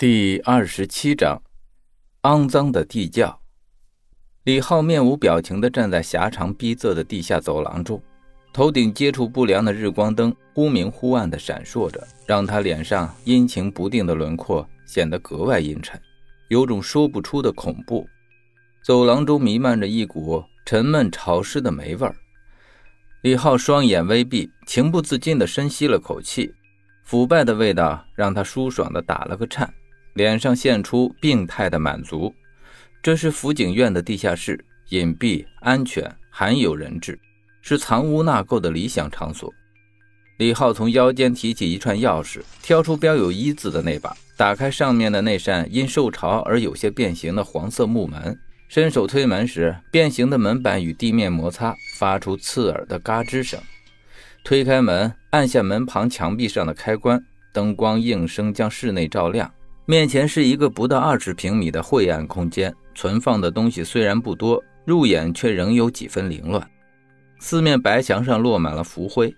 第二十七章，肮脏的地窖。李浩面无表情地站在狭长逼仄的地下走廊中，头顶接触不良的日光灯忽明忽暗地闪烁着，让他脸上阴晴不定的轮廓显得格外阴沉，有种说不出的恐怖。走廊中弥漫着一股沉闷潮湿的霉味儿。李浩双眼微闭，情不自禁地深吸了口气，腐败的味道让他舒爽地打了个颤。脸上现出病态的满足。这是辅警院的地下室，隐蔽、安全、罕有人质，是藏污纳垢的理想场所。李浩从腰间提起一串钥匙，挑出标有“一”字的那把，打开上面的那扇因受潮而有些变形的黄色木门。伸手推门时，变形的门板与地面摩擦，发出刺耳的嘎吱声。推开门，按下门旁墙壁上的开关，灯光应声将室内照亮。面前是一个不到二十平米的晦暗空间，存放的东西虽然不多，入眼却仍有几分凌乱。四面白墙上落满了浮灰，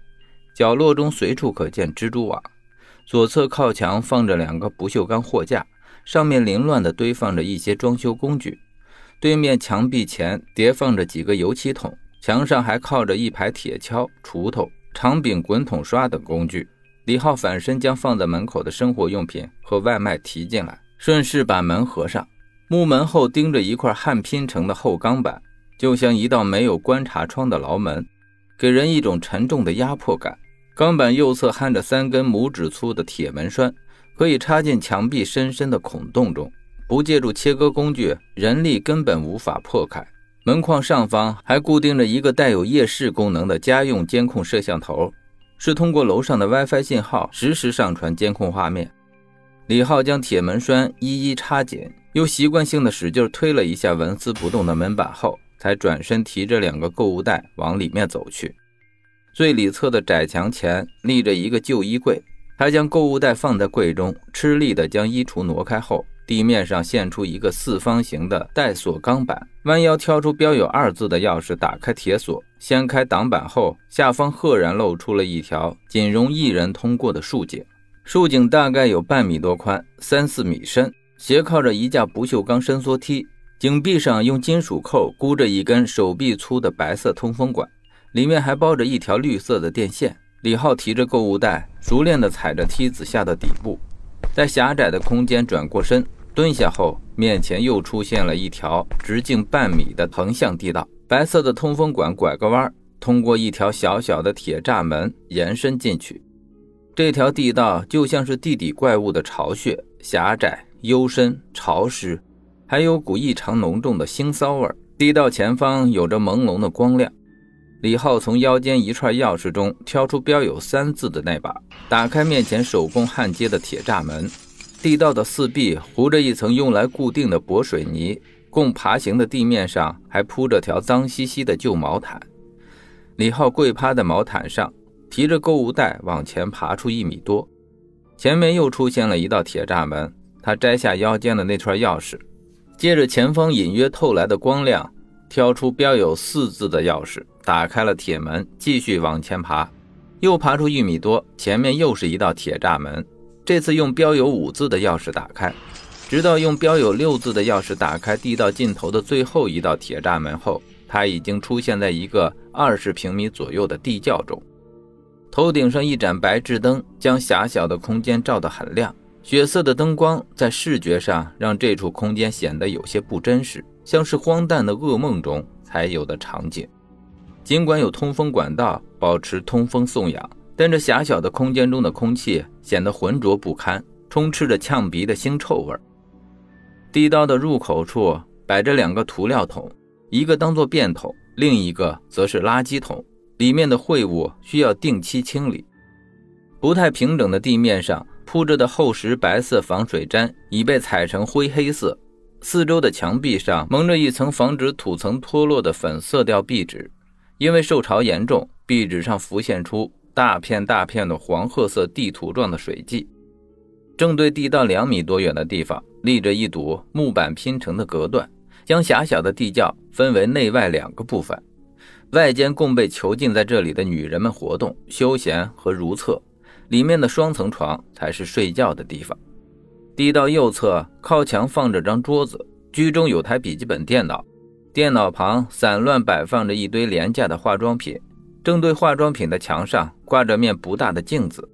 角落中随处可见蜘蛛网。左侧靠墙放着两个不锈钢货架，上面凌乱地堆放着一些装修工具。对面墙壁前叠放着几个油漆桶，墙上还靠着一排铁锹、锄头、长柄滚筒刷等工具。李浩反身将放在门口的生活用品和外卖提进来，顺势把门合上。木门后钉着一块焊拼成的厚钢板，就像一道没有观察窗的牢门，给人一种沉重的压迫感。钢板右侧焊着三根拇指粗的铁门栓，可以插进墙壁深深的孔洞中，不借助切割工具，人力根本无法破开。门框上方还固定着一个带有夜视功能的家用监控摄像头。是通过楼上的 WiFi 信号实时上传监控画面。李浩将铁门栓一一插紧，又习惯性的使劲推了一下纹丝不动的门板后，才转身提着两个购物袋往里面走去。最里侧的窄墙前立着一个旧衣柜，他将购物袋放在柜中，吃力的将衣橱挪开后。地面上现出一个四方形的带锁钢板，弯腰挑出标有“二”字的钥匙，打开铁锁，掀开挡板后，下方赫然露出了一条仅容一人通过的竖井。竖井大概有半米多宽，三四米深，斜靠着一架不锈钢伸缩梯。井壁上用金属扣箍着一根手臂粗的白色通风管，里面还包着一条绿色的电线。李浩提着购物袋，熟练地踩着梯子下到底部，在狭窄的空间转过身。蹲下后，面前又出现了一条直径半米的横向地道。白色的通风管拐个弯，通过一条小小的铁栅门延伸进去。这条地道就像是地底怪物的巢穴，狭窄、幽深、潮湿，还有股异常浓重的腥臊味。地道前方有着朦胧的光亮。李浩从腰间一串钥匙中挑出标有“三”字的那把，打开面前手工焊接的铁栅门。地道的四壁糊着一层用来固定的薄水泥，供爬行的地面上还铺着条脏兮兮的旧毛毯。李浩跪趴在毛毯上，提着购物袋往前爬出一米多，前面又出现了一道铁栅门。他摘下腰间的那串钥匙，借着前方隐约透来的光亮，挑出标有“四”字的钥匙，打开了铁门，继续往前爬。又爬出一米多，前面又是一道铁栅门。这次用标有五字的钥匙打开，直到用标有六字的钥匙打开地道尽头的最后一道铁栅门后，他已经出现在一个二十平米左右的地窖中。头顶上一盏白炽灯将狭小的空间照得很亮，血色的灯光在视觉上让这处空间显得有些不真实，像是荒诞的噩梦中才有的场景。尽管有通风管道保持通风送氧。但这狭小的空间中的空气显得浑浊不堪，充斥着呛鼻的腥臭味。地道的入口处摆着两个涂料桶，一个当做便桶，另一个则是垃圾桶，里面的秽物需要定期清理。不太平整的地面上铺着的厚实白色防水毡已被踩成灰黑色，四周的墙壁上蒙着一层防止土层脱落的粉色调壁纸，因为受潮严重，壁纸上浮现出。大片大片的黄褐色地图状的水迹，正对地道两米多远的地方立着一堵木板拼成的隔断，将狭小的地窖分为内外两个部分。外间供被囚禁在这里的女人们活动、休闲和如厕，里面的双层床才是睡觉的地方。地道右侧靠墙放着张桌子，居中有台笔记本电脑，电脑旁散乱摆放着一堆廉价的化妆品。正对化妆品的墙上挂着面不大的镜子，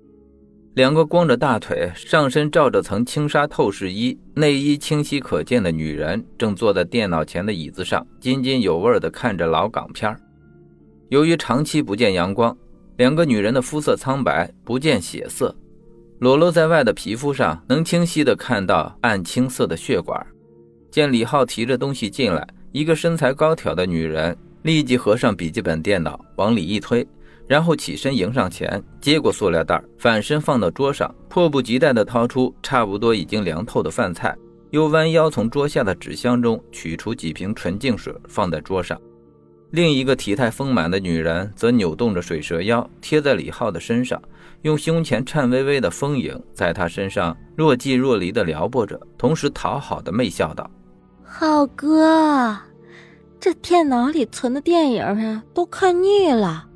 两个光着大腿、上身罩着层轻纱透视衣、内衣清晰可见的女人正坐在电脑前的椅子上，津津有味地看着老港片。由于长期不见阳光，两个女人的肤色苍白，不见血色，裸露在外的皮肤上能清晰地看到暗青色的血管。见李浩提着东西进来，一个身材高挑的女人。立即合上笔记本电脑，往里一推，然后起身迎上前，接过塑料袋，反身放到桌上，迫不及待地掏出差不多已经凉透的饭菜，又弯腰从桌下的纸箱中取出几瓶纯净水，放在桌上。另一个体态丰满的女人则扭动着水蛇腰，贴在李浩的身上，用胸前颤巍巍的丰盈在他身上若即若离地撩拨着，同时讨好的媚笑道：“浩哥。”这电脑里存的电影啊，都看腻了，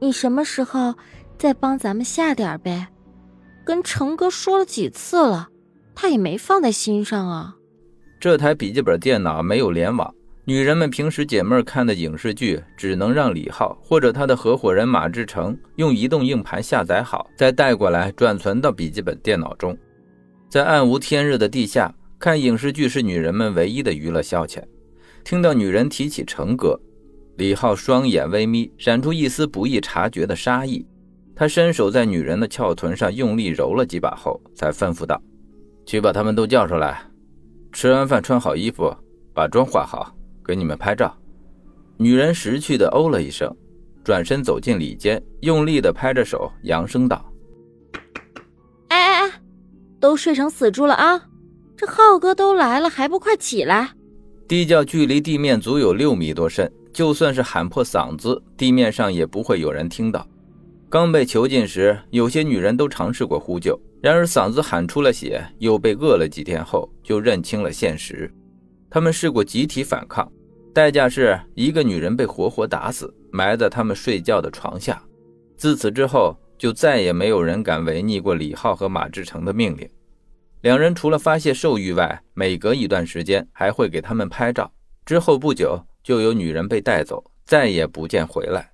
你什么时候再帮咱们下点呗？跟成哥说了几次了，他也没放在心上啊。这台笔记本电脑没有联网，女人们平时解闷看的影视剧，只能让李浩或者他的合伙人马志成用移动硬盘下载好，再带过来转存到笔记本电脑中。在暗无天日的地下看影视剧是女人们唯一的娱乐消遣。听到女人提起成哥，李浩双眼微眯，闪出一丝不易察觉的杀意。他伸手在女人的翘臀上用力揉了几把后，才吩咐道：“去把他们都叫出来，吃完饭穿好衣服，把妆化好，给你们拍照。”女人识趣的哦了一声，转身走进里间，用力的拍着手，扬声道：“哎哎哎，都睡成死猪了啊！这浩哥都来了，还不快起来！”地窖距离地面足有六米多深，就算是喊破嗓子，地面上也不会有人听到。刚被囚禁时，有些女人都尝试过呼救，然而嗓子喊出了血，又被饿了几天后，就认清了现实。他们试过集体反抗，代价是一个女人被活活打死，埋在他们睡觉的床下。自此之后，就再也没有人敢违逆过李浩和马志成的命令。两人除了发泄兽欲外，每隔一段时间还会给他们拍照。之后不久，就有女人被带走，再也不见回来。